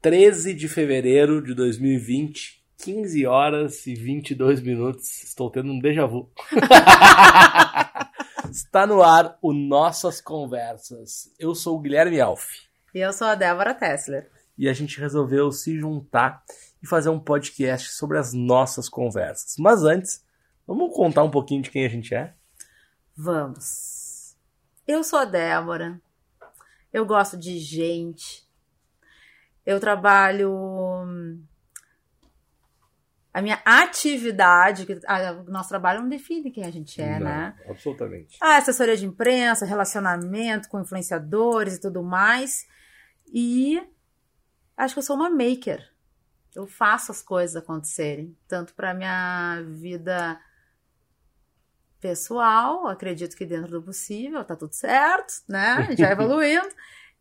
13 de fevereiro de 2020, 15 horas e 22 minutos. Estou tendo um déjà vu. Está no ar o Nossas Conversas. Eu sou o Guilherme Alf. E eu sou a Débora Tessler. E a gente resolveu se juntar e fazer um podcast sobre as nossas conversas. Mas antes, vamos contar um pouquinho de quem a gente é? Vamos. Eu sou a Débora. Eu gosto de gente. Eu trabalho a minha atividade, que o nosso trabalho não define quem a gente é, Não, né? Absolutamente. Ah, assessoria de imprensa, relacionamento com influenciadores e tudo mais. E acho que eu sou uma maker. Eu faço as coisas acontecerem, tanto para minha vida pessoal, acredito que dentro do possível, tá tudo certo, né? A gente vai evoluindo.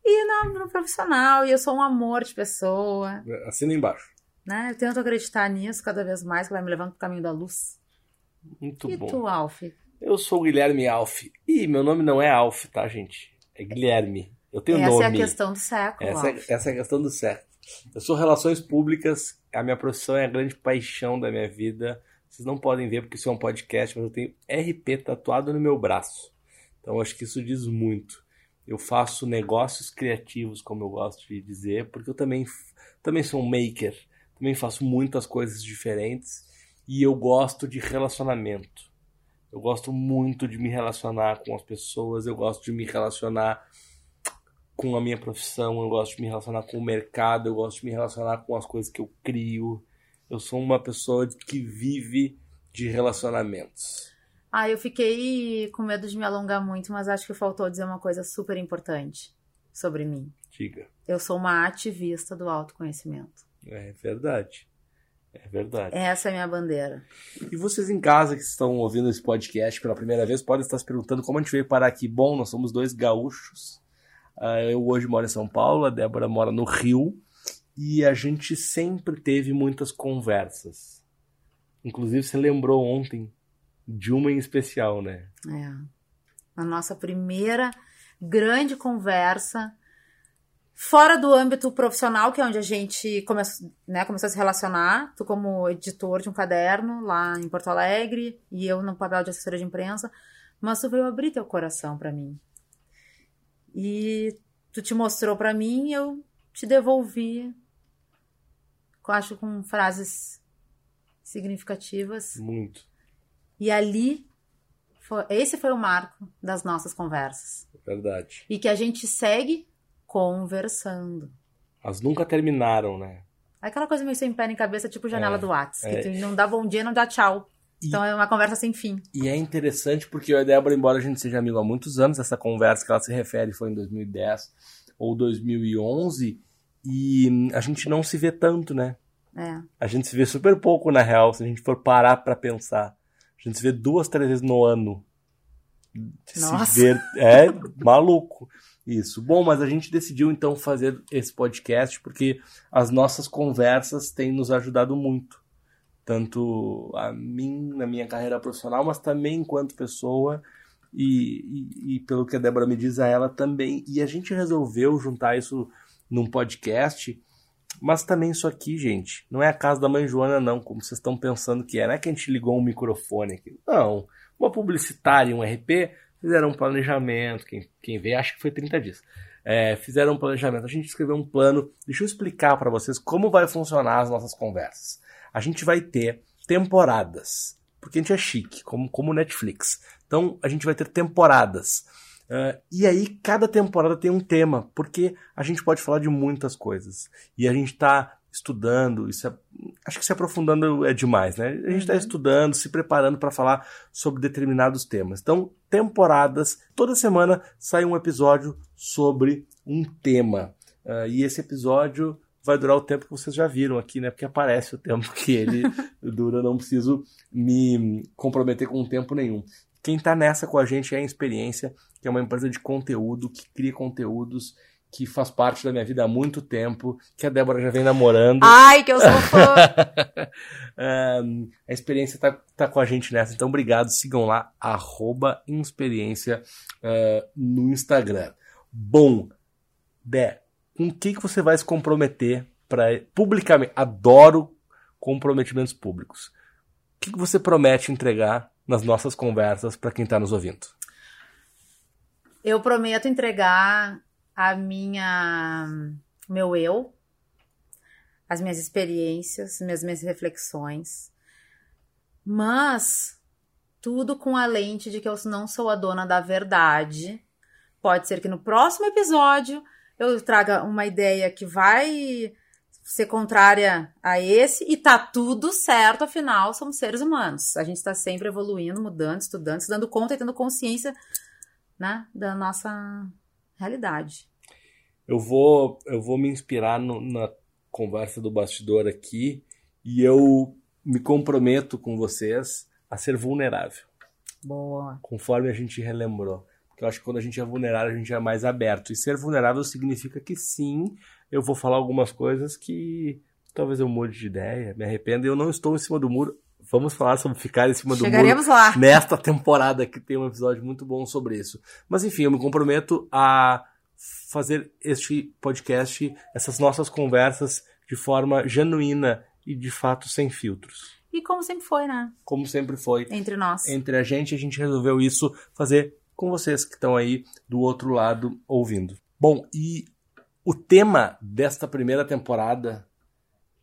E no, no profissional, e eu sou um amor de pessoa, Assina embaixo. né? Eu tento acreditar nisso cada vez mais, que vai me levando pro caminho da luz. Muito e bom. tu, Alf? Eu sou o Guilherme Alf. E meu nome não é Alf, tá, gente? É Guilherme. Eu tenho Essa nome. é a questão do século, Essa, é- essa é a questão do certo. Eu sou relações públicas, a minha profissão é a grande paixão da minha vida. Vocês não podem ver porque isso é um podcast, mas eu tenho RP tatuado no meu braço. Então eu acho que isso diz muito. Eu faço negócios criativos, como eu gosto de dizer, porque eu também, também sou um maker, também faço muitas coisas diferentes e eu gosto de relacionamento. Eu gosto muito de me relacionar com as pessoas, eu gosto de me relacionar com a minha profissão, eu gosto de me relacionar com o mercado, eu gosto de me relacionar com as coisas que eu crio. Eu sou uma pessoa que vive de relacionamentos. Ah, eu fiquei com medo de me alongar muito, mas acho que faltou dizer uma coisa super importante sobre mim. Diga. Eu sou uma ativista do autoconhecimento. É verdade. É verdade. Essa é a minha bandeira. E vocês em casa que estão ouvindo esse podcast pela primeira vez podem estar se perguntando como a gente veio parar aqui. Bom, nós somos dois gaúchos. Ah, eu hoje moro em São Paulo, a Débora mora no Rio. E a gente sempre teve muitas conversas. Inclusive, você lembrou ontem de uma em especial, né? É. A nossa primeira grande conversa fora do âmbito profissional, que é onde a gente começou, né, começou a se relacionar. Tu como editor de um caderno lá em Porto Alegre e eu no papel de assessora de imprensa. Mas tu veio abrir teu coração pra mim. E tu te mostrou pra mim e eu te devolvi, eu acho com frases significativas. Muito. E ali, foi- esse foi o marco das nossas conversas. Verdade. E que a gente segue conversando. Elas nunca terminaram, né? Aquela coisa meio sem pé nem cabeça, tipo janela É, do WhatsApp, é. que não dá bom dia, não dá tchau. E- Então é uma conversa sem fim. E é interessante porque eu e a Débora, embora a gente seja amigo há muitos anos, essa conversa que ela se refere foi em 2010 ou 2011, e a gente não se vê tanto, né? É. A gente se vê super pouco, na real, se a gente for parar pra pensar. A gente se vê duas, três vezes no ano. Se Nossa. ver- É maluco. Isso. Bom, mas a gente decidiu então fazer esse podcast porque as nossas conversas têm nos ajudado muito. Tanto a mim na minha carreira profissional, mas também enquanto pessoa. E, e- e pelo que a Débora me diz, a ela também. E a gente resolveu juntar isso num podcast mas também isso aqui, gente, não é a casa da mãe Joana, não, como vocês estão pensando que é. Não é que a gente ligou um microfone aqui. Não. Uma publicitária e um RP fizeram um planejamento. Quem, quem vê acha que foi 30 dias. É, fizeram um planejamento. A gente escreveu um plano. Deixa eu explicar para vocês como vai funcionar as nossas conversas. A gente vai ter temporadas. Porque a gente é chique, como, como Netflix. Então, a gente vai ter temporadas. Ah, e aí, cada temporada tem um tema, porque a gente pode falar de muitas coisas. E a gente está estudando, isso é- acho que se aprofundando é demais, né? A gente está Uhum. estudando, se preparando para falar sobre determinados temas. Então, temporadas, toda semana sai um episódio sobre um tema. Ah, e esse episódio vai durar o tempo que vocês já viram aqui, né? Porque aparece o tempo que ele dura, não preciso me comprometer com tempo nenhum. Quem está nessa com a gente é a Experiência, que é uma empresa de conteúdo, que cria conteúdos, que faz parte da minha vida há muito tempo, que a Débora já vem namorando. Ai, que eu sou fã! Ahn, a Experiência tá, tá com a gente nessa, então obrigado. Sigam lá, arroba Experiência ah, no Instagram. Bom, Dé, com o que, que você vai se comprometer para publicamente. Adoro comprometimentos públicos. O que, que você promete entregar nas nossas conversas para quem está nos ouvindo? Eu prometo entregar a minha meu eu, as minhas experiências, minhas minhas reflexões, mas tudo com a lente de que eu não sou a dona da verdade. Pode ser que no próximo episódio eu traga uma ideia que vai ser contrária a esse e tá tudo certo, afinal, somos seres humanos. A gente está sempre evoluindo, mudando, estudando, se dando conta e tendo consciência né, da nossa realidade. Eu vou, eu vou me inspirar no, na conversa do bastidor aqui e eu me comprometo com vocês a ser vulnerável. Boa. Conforme a gente relembrou. Porque eu acho que quando a gente é vulnerável, a gente é mais aberto. E ser vulnerável significa que sim, eu vou falar algumas coisas que talvez eu mude de ideia, me arrependa. Eu não estou em cima do muro. Vamos falar sobre ficar em cima do Chegaremos muro lá. nesta temporada que tem um episódio muito bom sobre isso. Mas enfim, eu me comprometo a fazer este podcast, essas nossas conversas de forma genuína e de fato sem filtros. E como sempre foi, né? Como sempre foi Entre nós. entre a gente, a gente resolveu isso fazer com vocês que estão aí do outro lado ouvindo. Bom, e o tema desta primeira temporada,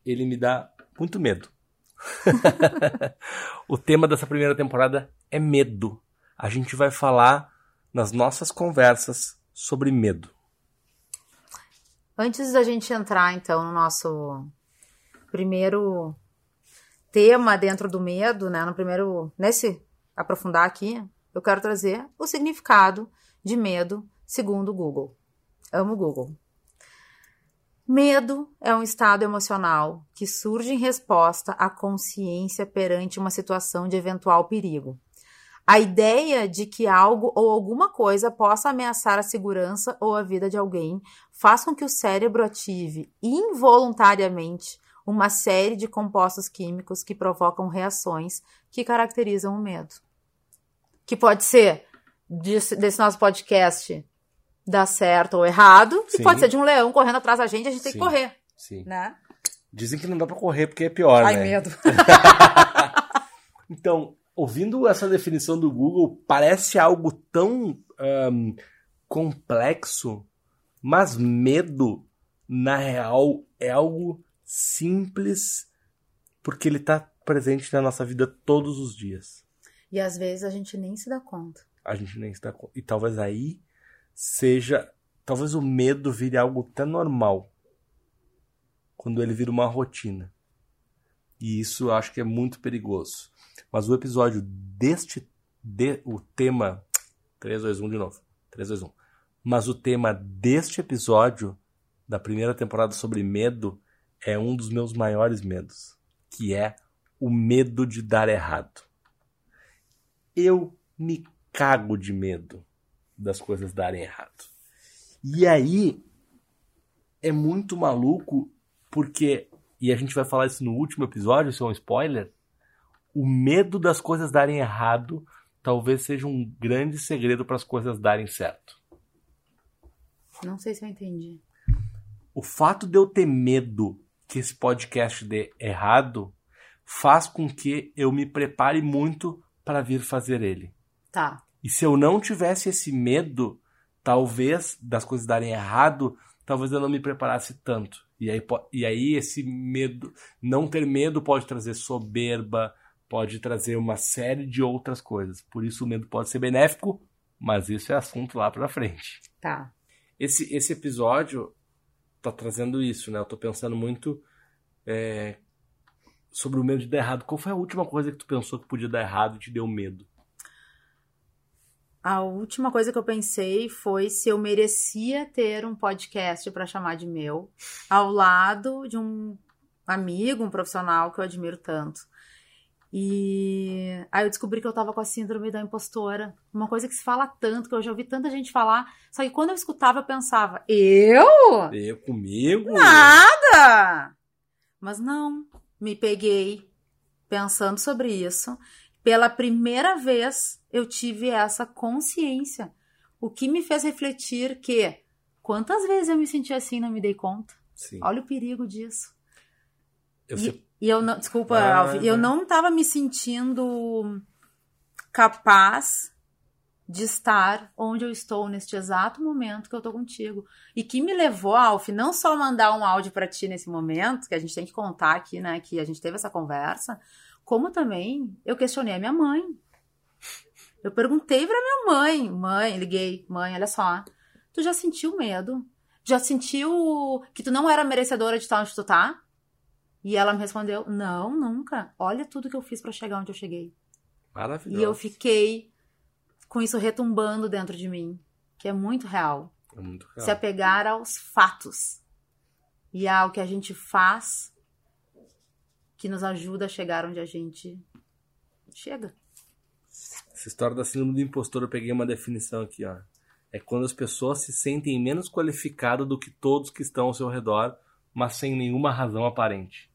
ele me dá muito medo. o tema dessa primeira temporada é medo. A gente vai falar nas nossas conversas sobre medo. Antes da gente entrar, então, no nosso primeiro tema dentro do medo, né? No primeiro. Nesse aprofundar aqui, eu quero trazer o significado de medo segundo o Google. Amo o Google. Medo é um estado emocional que surge em resposta à consciência perante uma situação de eventual perigo. A ideia de que algo ou alguma coisa possa ameaçar a segurança ou a vida de alguém faz com que o cérebro ative involuntariamente uma série de compostos químicos que provocam reações que caracterizam o medo. Que pode ser desse, desse nosso podcast dar certo ou errado, e Sim. pode ser de um leão correndo atrás da gente, a gente tem Sim. que correr, Sim. né? Dizem que não dá pra correr porque é pior, Ai, né? medo. Então, ouvindo essa definição do Google, parece algo tão ahn, complexo, mas medo, na real, é algo simples porque ele está presente na nossa vida todos os dias. E às vezes a gente nem se dá conta. A gente nem está. E talvez aí seja. Talvez o medo vire algo até normal. Quando ele vira uma rotina. E isso eu acho que é muito perigoso. Mas o episódio deste. De, o tema. 3, 2, 1 de novo. 3, 2, 1. Mas o tema deste episódio, da primeira temporada sobre medo, é um dos meus maiores medos. Que é o medo de dar errado. Eu me cago de medo das coisas darem errado. E aí é muito maluco porque e a gente vai falar isso no último episódio, isso é um spoiler. O medo das coisas darem errado talvez seja um grande segredo para as coisas darem certo. Não sei se eu entendi. O fato de eu ter medo que esse podcast dê errado faz com que eu me prepare muito para vir fazer ele. Tá. E se eu não tivesse esse medo, talvez, das coisas darem errado, talvez eu não me preparasse tanto. E aí, e aí esse medo, não ter medo pode trazer soberba, pode trazer uma série de outras coisas. Por isso o medo pode ser benéfico, mas isso é assunto lá pra frente. Tá. Esse, esse episódio tá trazendo isso, né? Eu tô pensando muito é, sobre o medo de dar errado. Qual foi a última coisa que tu pensou que podia dar errado e te deu medo? A última coisa que eu pensei foi se eu merecia ter um podcast para chamar de meu, ao lado de um amigo, um profissional que eu admiro tanto. E aí eu descobri que eu tava com a síndrome da impostora, uma coisa que se fala tanto, que eu já ouvi tanta gente falar, só que quando eu escutava eu pensava, eu? Eu comigo? Nada! Mas não, me peguei pensando sobre isso. Pela primeira vez eu tive essa consciência. O que me fez refletir que quantas vezes eu me senti assim e não me dei conta? Sim. Olha o perigo disso. Eu e, sei- e eu não, desculpa, Ah, Alf, eu não estava me sentindo capaz de estar onde eu estou neste exato momento que eu tô contigo. E que me levou, Alf, não só mandar um áudio para ti nesse momento, que a gente tem que contar aqui, né, que a gente teve essa conversa, como também eu questionei a minha mãe. Eu perguntei pra minha mãe, mãe, liguei, mãe, olha só, tu já sentiu medo? Já sentiu que tu não era merecedora de estar onde tu tá? E ela me respondeu: Não, nunca. Olha tudo que eu fiz pra chegar onde eu cheguei. Maravilhoso. E eu fiquei com isso retumbando dentro de mim, que é muito real. É muito real. Se apegar aos fatos e ao que a gente faz que nos ajuda a chegar onde a gente chega. Essa história da síndrome do impostor, eu peguei uma definição aqui, ó. É quando as pessoas se sentem menos qualificadas do que todos que estão ao seu redor, mas sem nenhuma razão aparente.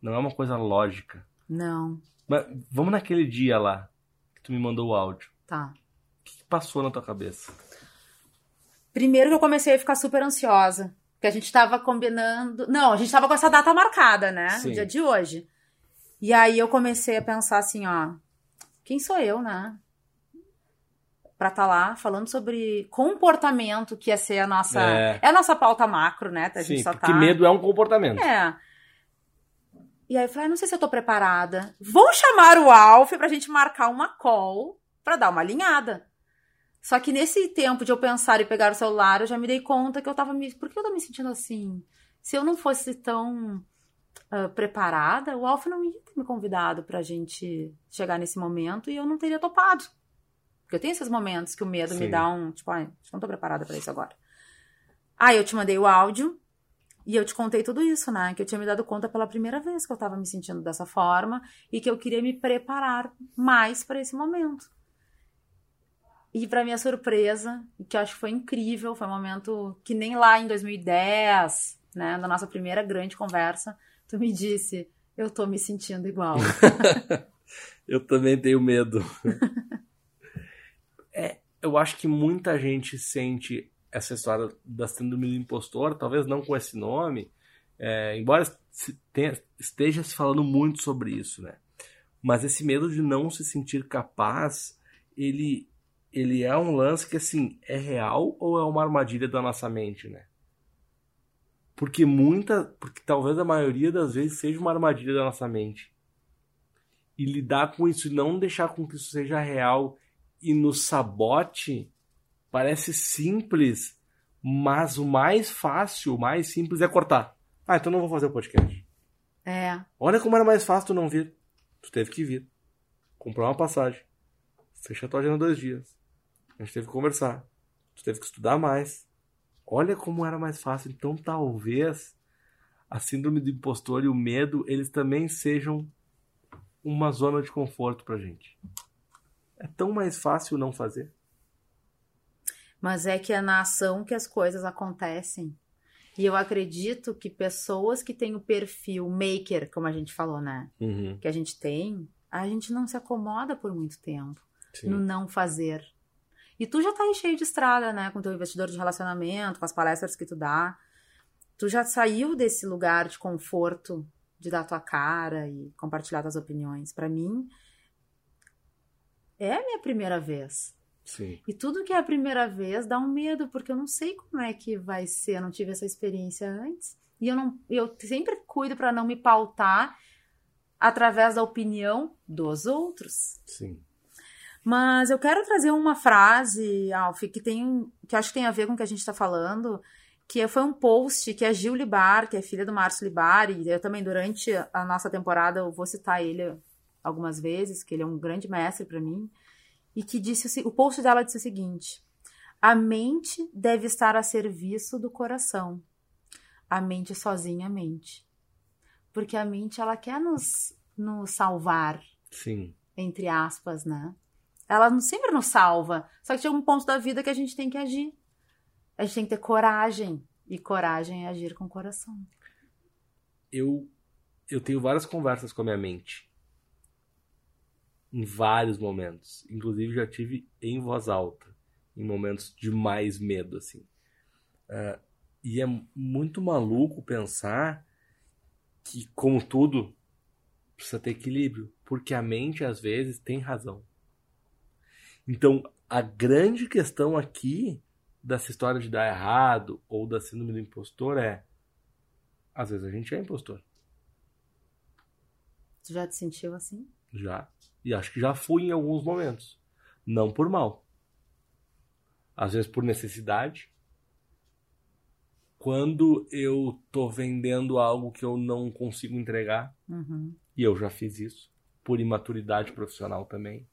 Não é uma coisa lógica. Não, Mas vamos naquele dia lá que tu me mandou o áudio. Tá. O que que passou na tua cabeça? Primeiro que eu comecei a ficar super ansiosa. Porque a gente tava combinando. Não, a gente tava com essa data marcada, né? Sim. O dia de hoje. E aí eu comecei a pensar assim, ó. Quem sou eu, né? Pra estar lá falando sobre comportamento, que ia ser a nossa. É. É, a nossa pauta macro, né? A gente Sim, só porque tá. medo é um comportamento. É. E aí eu falei, ah, não sei se eu tô preparada. Vou chamar o Alf pra gente marcar uma call pra dar uma alinhada. Só que nesse tempo de eu pensar e pegar o celular, eu já me dei conta que eu tava me. Por que eu tô me sentindo assim? Se eu não fosse tão ah, preparada, o Alf não ia ter me convidado pra gente chegar nesse momento e eu não teria topado. Porque eu tenho esses momentos que o medo me Sim. dá um. Tipo, ai, acho que não tô preparada pra isso agora. Aí eu te mandei o áudio. E eu te contei tudo isso, né? Que eu tinha me dado conta pela primeira vez que eu tava me sentindo dessa forma e que eu queria me preparar mais para esse momento. E para minha surpresa, que eu acho que foi incrível, foi um momento que nem lá em 2010, né, na nossa primeira grande conversa, tu me disse, eu tô me sentindo igual. Eu também tenho medo. é, eu acho que muita gente sente essa história da síndrome do impostor, talvez não com esse nome, é, embora esteja se falando muito sobre isso, né? Mas esse medo de não se sentir capaz, ele, ele é um lance que, assim, é real ou é uma armadilha da nossa mente, né? Porque muita, porque talvez a maioria das vezes seja uma armadilha da nossa mente e lidar com isso e não deixar com que isso seja real e nos sabote parece simples, mas o mais fácil, o mais simples é cortar. Ah, então não vou fazer o podcast. é, Olha como era mais fácil tu não vir. Tu teve que vir. Comprar uma passagem. Fechar tua agenda dois dias. A gente teve que conversar. Tu teve que estudar mais. Olha como era mais fácil. Então talvez a síndrome do impostor e o medo, eles também sejam uma zona de conforto pra gente. É tão mais fácil não fazer. mas é que é na ação que as coisas acontecem. E eu acredito que pessoas que têm o perfil maker, como a gente falou, né? Uhum. que a gente tem, a gente não se acomoda por muito tempo Sim. no não fazer. E tu já tá aí cheio de estrada, né? Com teu investidor de relacionamento, com as palestras que tu dá. Tu já saiu desse lugar de conforto de dar tua cara e compartilhar tuas opiniões. Pra mim, é a minha primeira vez. Sim. E tudo que é a primeira vez dá um medo, porque eu não sei como é que vai ser, eu não tive essa experiência antes. E eu não, eu sempre cuido pra não me pautar através da opinião dos outros. Sim. Mas eu quero trazer uma frase, Alf, que tem, que acho que tem a ver com o que a gente está falando, que foi um post que a Gil Libar, que é filha do Márcio Libar, e eu também durante a nossa temporada eu vou citar ele algumas vezes, que ele é um grande mestre para mim, e que disse o post dela disse o seguinte: a mente deve estar a serviço do coração. A mente sozinha mente. Porque a mente ela quer nos, nos salvar, Sim. entre aspas, né? Ela sempre nos salva. Só que chega um ponto da vida que a gente tem que agir. A gente tem que ter coragem. E coragem é agir com o coração. eu eu tenho várias conversas com a minha mente em vários momentos inclusive já tive em voz alta em momentos de mais medo assim Ah, E é muito maluco pensar que, como tudo, precisa ter equilíbrio, porque a mente às vezes tem razão. Então, a grande questão aqui dessa história de dar errado ou da síndrome do impostor é às vezes a gente é impostor. Tu já te sentiu assim? Já. E acho que já fui em alguns momentos. Não por mal. Às vezes por necessidade. Quando eu tô vendendo algo que eu não consigo entregar, Uhum. e eu já fiz isso, por imaturidade profissional também.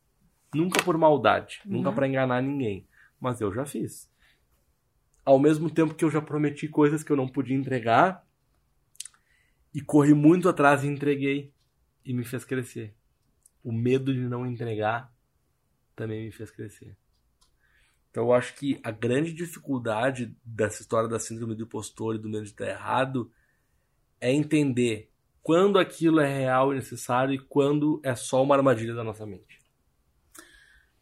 Nunca por maldade, Uhum. nunca para enganar ninguém, mas eu já fiz. Ao mesmo tempo que eu já prometi coisas que eu não podia entregar e corri muito atrás e entreguei e me fez crescer. O medo de não entregar também me fez crescer. Então eu acho que a grande dificuldade dessa história da síndrome do impostor e do medo de estar errado é entender quando aquilo é real e necessário e quando é só uma armadilha da nossa mente.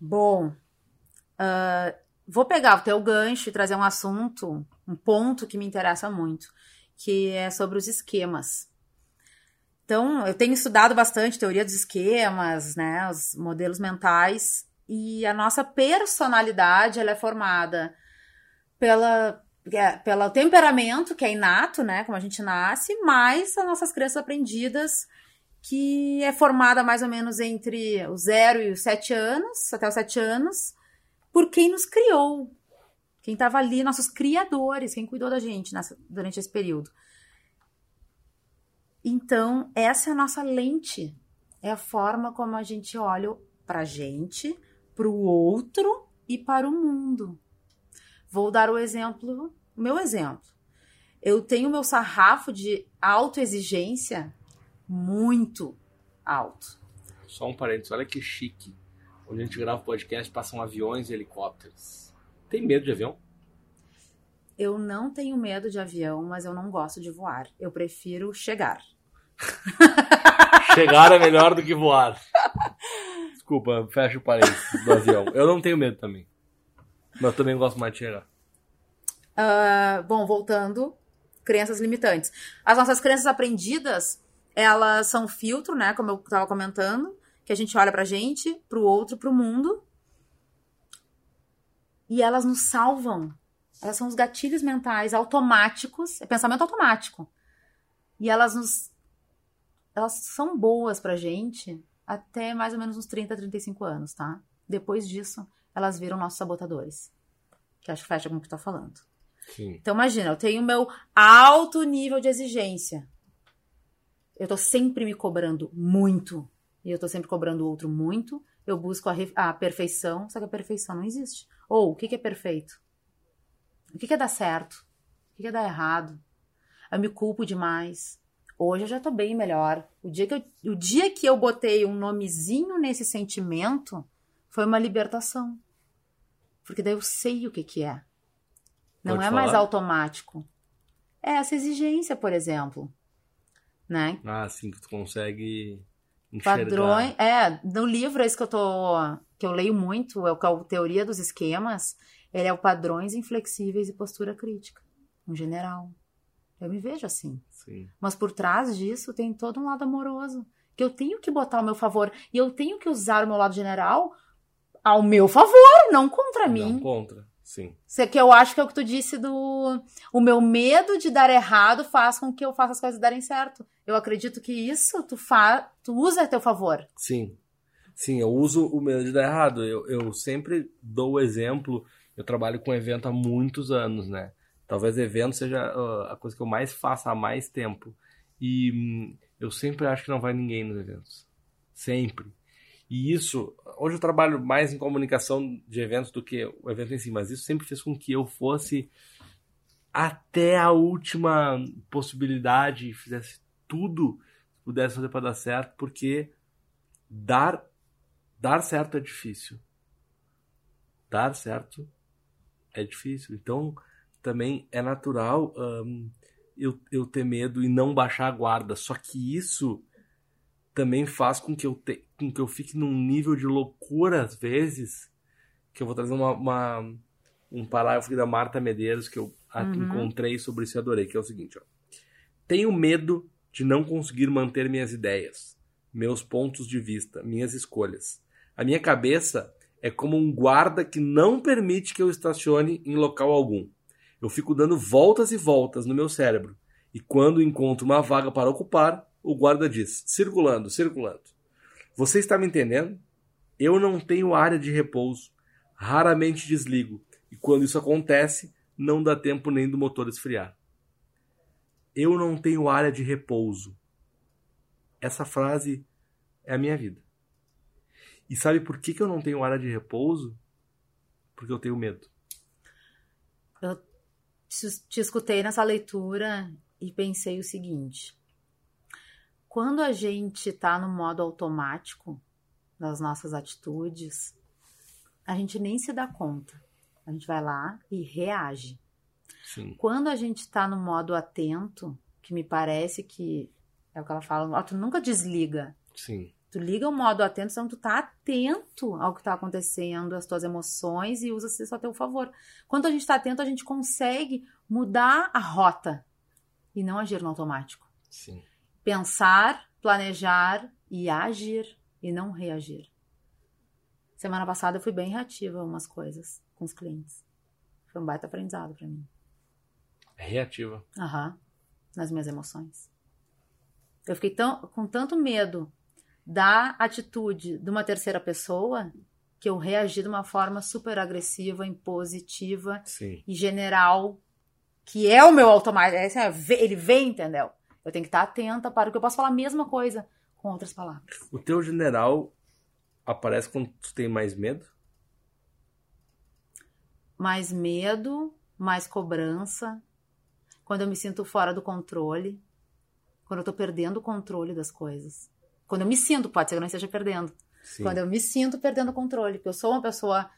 Bom, ah, vou pegar o teu gancho e trazer um assunto, um ponto que me interessa muito, que é sobre os esquemas. Então, eu tenho estudado bastante teoria dos esquemas, né, os modelos mentais, e a nossa personalidade ela é formada pela é, pelo temperamento que é inato, né, como a gente nasce, mais as nossas crenças aprendidas que é formada mais ou menos entre os 0 e os 7 anos, até os 7 anos, por quem nos criou. Quem estava ali, nossos criadores, quem cuidou da gente nessa, durante esse período. Então, essa é a nossa lente. É a forma como a gente olha pra gente, pro outro e para o mundo. Vou dar o exemplo, o meu exemplo. Eu tenho meu sarrafo de autoexigência muito alto. Só um parênteses, olha que chique. Onde a gente grava o podcast, passam aviões e helicópteros. Tem medo de avião? Eu não tenho medo de avião, mas eu não gosto de voar. Eu prefiro chegar. Chegar é melhor do que voar. Desculpa, fecha o parênteses do avião. Eu não tenho medo também. Mas eu também gosto mais de chegar. Ah, bom, voltando, crenças limitantes. As nossas crenças aprendidas, elas são filtro, né? Como eu estava comentando, que a gente olha pra gente, pro outro, pro mundo. E elas nos salvam. Elas são os gatilhos mentais automáticos, é pensamento automático. E elas nos. Elas são boas pra gente até mais ou menos uns 30, 35 anos, tá? Depois disso, elas viram nossos sabotadores. Que acho que fecha com o que tu tá falando. Sim. Então, imagina, eu tenho o meu alto nível de exigência. Eu tô sempre me cobrando muito. E eu tô sempre cobrando o outro muito. Eu busco a, a perfeição, só que a perfeição não existe. Ou, o que, que é perfeito? O que, que é dar certo? O que, que é dar errado? Eu me culpo demais. Hoje eu já tô bem melhor. O dia que eu, o dia que eu botei um nomezinho nesse sentimento foi uma libertação. Porque daí eu sei o que, que é. Não Pode é mais falar? automático. É essa exigência, por exemplo. Né? Ah, sim, que tu consegue enxergar. Padrões. É, no livro esse que eu tô. que eu leio muito, é o é Teoria dos Esquemas, ele é o padrões inflexíveis e postura crítica, em geral. Eu me vejo assim. Sim. Mas por trás disso tem todo um lado amoroso. Que eu tenho que botar ao meu favor. E eu tenho que usar o meu lado general ao meu favor, não contra mim. Não contra. Sim. Que eu acho que é o que tu disse do. O meu medo de dar errado faz com que eu faça as coisas darem certo. Eu acredito que isso tu, fa... tu usa a teu favor. Sim. Sim, eu uso o medo de dar errado. Eu, eu sempre dou o exemplo. Eu trabalho com evento há muitos anos, né? Talvez evento seja ah, a coisa que eu mais faço há mais tempo. E hum, eu sempre acho que não vai ninguém nos eventos. Sempre. E isso, hoje eu trabalho mais em comunicação de eventos do que o evento em si, mas isso sempre fez com que eu fosse até a última possibilidade e fizesse tudo que pudesse fazer para dar certo, porque dar dar certo é difícil. Dar certo é difícil. Então, também é natural eu, eu ter medo e não baixar a guarda. Só que isso também faz com que eu, te, com que eu fique num nível de loucura às vezes, que eu vou trazer uma, uma- um parágrafo da Marta Medeiros que eu uhum. encontrei sobre isso e adorei, que é o seguinte, ó. Tenho medo de não conseguir manter minhas ideias, meus pontos de vista, minhas escolhas. A minha cabeça é como um guarda que não permite que eu estacione em local algum. Eu fico dando voltas e voltas no meu cérebro, e quando encontro uma vaga para ocupar, o guarda diz: circulando, circulando. Você está me entendendo? Eu não tenho área de repouso, raramente desligo, e quando isso acontece, não dá tempo nem do motor esfriar. Eu não tenho área de repouso. Essa frase é a minha vida. E sabe por que, que eu não tenho área de repouso? Porque eu tenho medo. Eu te escutei nessa leitura e pensei o seguinte: quando a gente está no modo automático das nossas atitudes, a gente nem se dá conta. A gente vai lá e reage. Sim. Quando a gente está no modo atento, que me parece que é o que ela fala, ó, tu nunca desliga. Sim. Tu liga o modo atento, então tu tá atento ao que está acontecendo, às tuas emoções e usa isso a teu favor. Quando a gente está atento, a gente consegue mudar a rota e não agir no automático. Sim. Pensar, planejar e agir e não reagir. Semana passada eu fui bem reativa a umas coisas com os clientes. Foi um baita aprendizado para mim. Reativa. Aham. Nas minhas emoções. Eu fiquei tão, com tanto medo da atitude de uma terceira pessoa que eu reagi de uma forma super agressiva, impositiva Sim. e general, que é o meu automático. É, ele vem, entendeu? Eu tenho que estar atenta para que eu possa falar a mesma coisa com outras palavras. O teu general aparece quando tu tem mais medo? Mais medo, mais cobrança, quando eu me sinto fora do controle, quando eu tô perdendo o controle das coisas. Quando eu me sinto, pode ser que eu não esteja perdendo. Sim. Quando eu me sinto perdendo o controle, porque eu sou uma pessoa.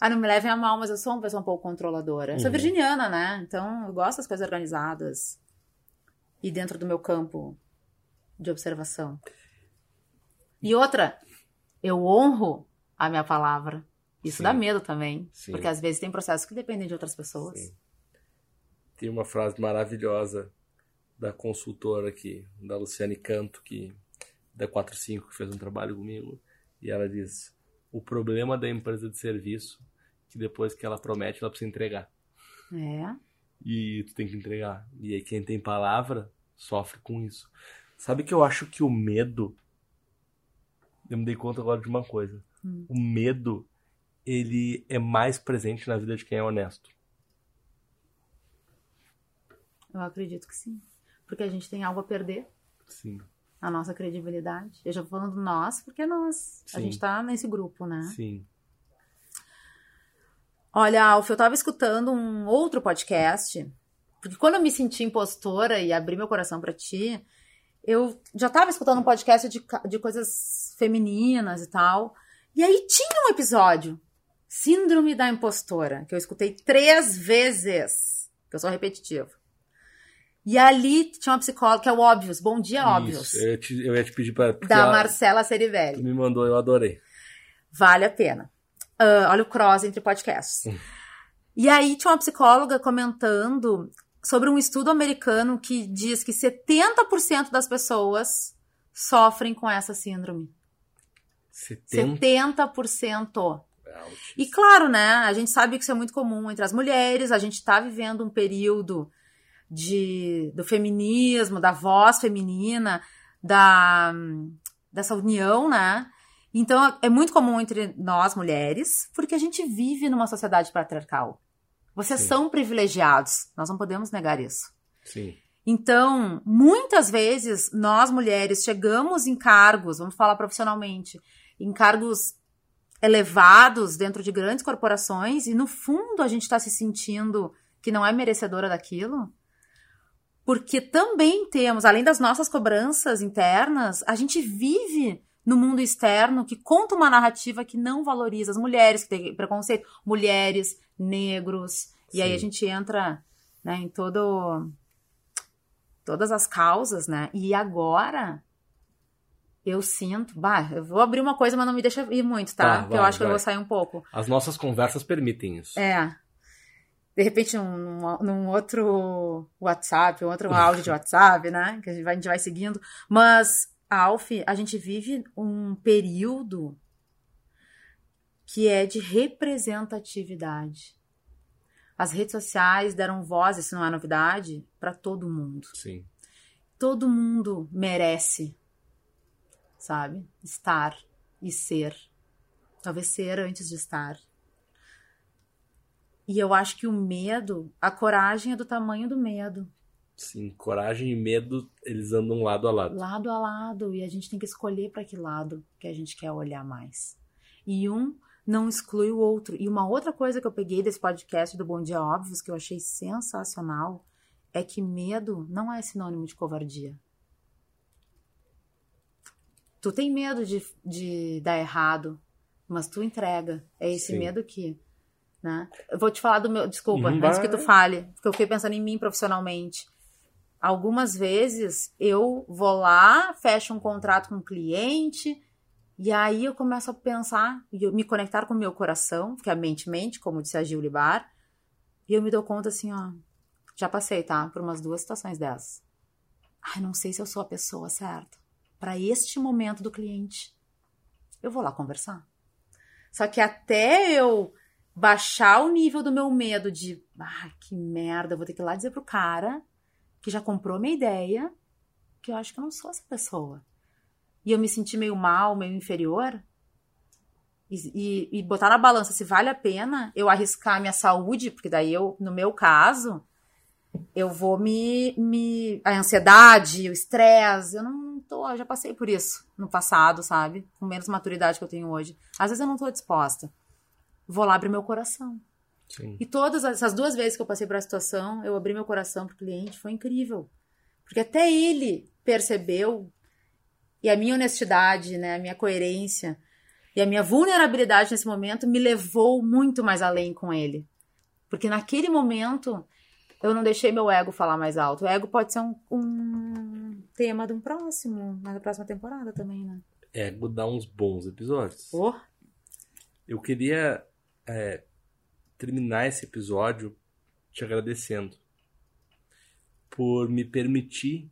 Ah, não me levem a mal, mas eu sou uma pessoa um pouco controladora. Eu sou uhum. virginiana, né? Então eu gosto das coisas organizadas e dentro do meu campo de observação. E outra, eu honro a minha palavra. Isso Sim. dá medo também. Sim. Porque às vezes tem processos que dependem de outras pessoas. Sim. Tem uma frase maravilhosa da consultora aqui, da Luciane Canto, que da 45, que fez um trabalho comigo, e ela diz: o problema da empresa de serviço que depois que ela promete, ela precisa entregar. É. E tu tem que entregar. E aí quem tem palavra sofre com isso. Sabe que eu acho que o medo. Eu me dei conta agora de uma coisa. Hum. O medo, ele é mais presente na vida de quem é honesto. Eu acredito que sim. Porque a gente tem algo a perder. Sim a nossa credibilidade. Eu já tô falando nós, porque nós. Sim. A gente tá nesse grupo, né? Sim. Olha, Alf, eu tava escutando um outro podcast, porque quando eu me senti impostora e abri meu coração para ti, eu já tava escutando um podcast de, de coisas femininas e tal. E aí tinha um episódio, Síndrome da Impostora, que eu escutei três vezes, que eu sou repetitiva. E ali tinha uma psicóloga, que é o Óbvios. Bom dia, Óbvios. Eu ia te, eu ia te pedir para. Da Marcela Serivelli. Tu me mandou, eu adorei. Vale a pena. Uh, olha o cross entre podcasts. Hum. E aí tinha uma psicóloga comentando sobre um estudo americano que diz que 70% das pessoas sofrem com essa síndrome. 70%? 70%. E claro, né? A gente sabe que isso é muito comum entre as mulheres. A gente está vivendo um período de, do feminismo, da voz feminina, da, dessa união, né? Então é muito comum entre nós mulheres, porque a gente vive numa sociedade patriarcal. Vocês Sim. são privilegiados, nós não podemos negar isso. Sim. Então, muitas vezes nós mulheres chegamos em cargos, vamos falar profissionalmente, em cargos elevados dentro de grandes corporações e no fundo a gente está se sentindo que não é merecedora daquilo porque também temos, além das nossas cobranças internas, a gente vive no mundo externo que conta uma narrativa que não valoriza as mulheres, que tem preconceito, mulheres, negros, Sim. e aí a gente entra né, em todo todas as causas, né? E agora eu sinto, bah, eu vou abrir uma coisa, mas não me deixa ir muito, tá? tá Porque vai, eu acho que vai. eu vou sair um pouco. As nossas conversas permitem isso. É. de repente num, num outro WhatsApp, um outro áudio de WhatsApp, né? Que a gente vai, a gente vai seguindo. Mas, Alf, a gente vive um período que é de representatividade. As redes sociais deram voz, isso não é novidade, para todo mundo. Sim. Todo mundo merece, sabe? Estar e ser. Talvez ser antes de estar. E eu acho que o medo, a coragem é do tamanho do medo. Sim, coragem e medo, eles andam lado a lado. Lado a lado. E a gente tem que escolher para que lado que a gente quer olhar mais. E um não exclui o outro. E uma outra coisa que eu peguei desse podcast do Bom Dia Óbvios, que eu achei sensacional, é que medo não é sinônimo de covardia. Tu tem medo de, de dar errado, mas tu entrega. É esse Sim. medo que. Né? Eu vou te falar do meu. Desculpa, Uhum, antes que tu fale, porque eu fiquei pensando em mim profissionalmente. Algumas vezes eu vou lá, fecho um contrato com um cliente, e aí eu começo a pensar, e me conectar com o meu coração, que a mente mente, como disse a Gil Libar, e eu me dou conta assim, ó. Já passei, tá? Por umas duas situações dessas. Ai, não sei se eu sou a pessoa certa para este momento do cliente. Eu vou lá conversar. Só que até eu baixar o nível do meu medo de, ah, que merda, eu vou ter que ir lá dizer pro cara que já comprou minha ideia, que eu acho que eu não sou essa pessoa. E eu me senti meio mal, meio inferior. E, e, e botar na balança se vale a pena eu arriscar minha saúde, porque daí eu, no meu caso, eu vou me. me a ansiedade, o estresse, eu não tô. Eu já passei por isso no passado, sabe? Com menos maturidade que eu tenho hoje. Às vezes eu não tô disposta. Vou lá abrir meu coração. Sim. E todas essas duas vezes que eu passei por situação, eu abri meu coração pro cliente, foi incrível. Porque até ele percebeu, e a minha honestidade, né, a minha coerência e a minha vulnerabilidade nesse momento me levou muito mais além com ele. Porque naquele momento eu não deixei meu ego falar mais alto. O ego pode ser um, um tema de um próximo, na próxima temporada também, né? Ego dá uns bons episódios. Oh, Eu queria é, terminar esse episódio te agradecendo por me permitir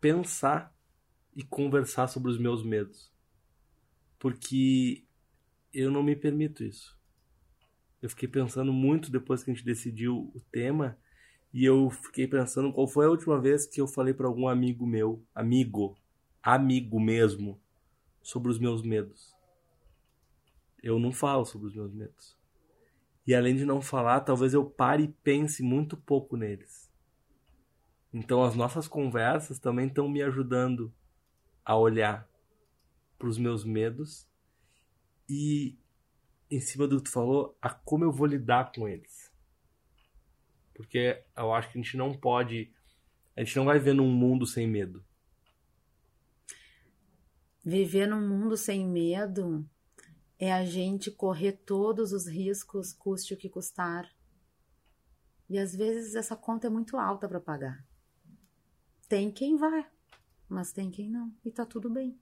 pensar e conversar sobre os meus medos. Porque eu não me permito isso. Eu fiquei pensando muito depois que a gente decidiu o tema e eu fiquei pensando qual foi a última vez que eu falei para algum amigo meu, amigo, amigo mesmo, sobre os meus medos. Eu não falo sobre os meus medos. E além de não falar, talvez eu pare e pense muito pouco neles. Então as nossas conversas também estão me ajudando a olhar para os meus medos e, em cima do que tu falou, a como eu vou lidar com eles. Porque eu acho que a gente não pode. A gente não vai viver num mundo sem medo. viver num mundo sem medo é a gente correr todos os riscos, custe o que custar. E às vezes essa conta é muito alta para pagar. Tem quem vai, mas tem quem não, e tá tudo bem.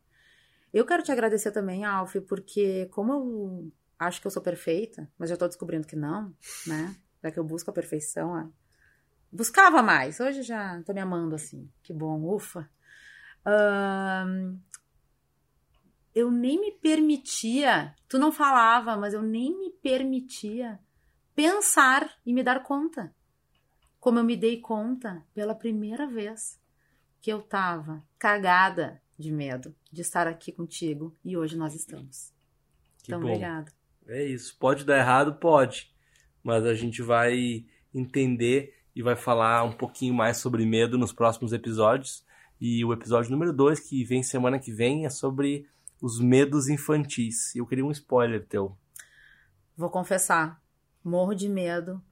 Eu quero te agradecer também, Alf, porque como eu acho que eu sou perfeita, mas já tô descobrindo que não, né? Já que eu busco a perfeição, ó. buscava mais. Hoje já tô me amando assim. Que bom, ufa. Ahn, eu nem me permitia, tu não falava, mas eu nem me permitia pensar e me dar conta. Como eu me dei conta pela primeira vez que eu tava cagada de medo de estar aqui contigo e hoje nós estamos. Que então, bom. obrigada. É isso. Pode dar errado? Pode. Mas a gente vai entender e vai falar um pouquinho mais sobre medo nos próximos episódios. E o episódio número 2, que vem semana que vem, é sobre os medos infantis. Eu queria um spoiler teu. Vou confessar, morro de medo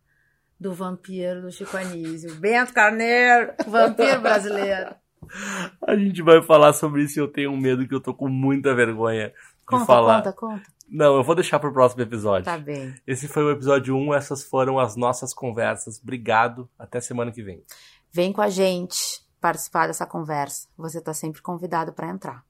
do vampiro do Chico Anísio. Bento Carneiro, vampiro brasileiro. A gente vai falar sobre isso e eu tenho um medo que eu tô com muita vergonha de Conta, falar. conta, conta. Não, eu vou deixar pro próximo episódio. Tá bem. Esse foi o episódio 1, essas foram as nossas conversas. Obrigado, até semana que vem. Vem com a gente participar dessa conversa. Você tá sempre convidado para entrar.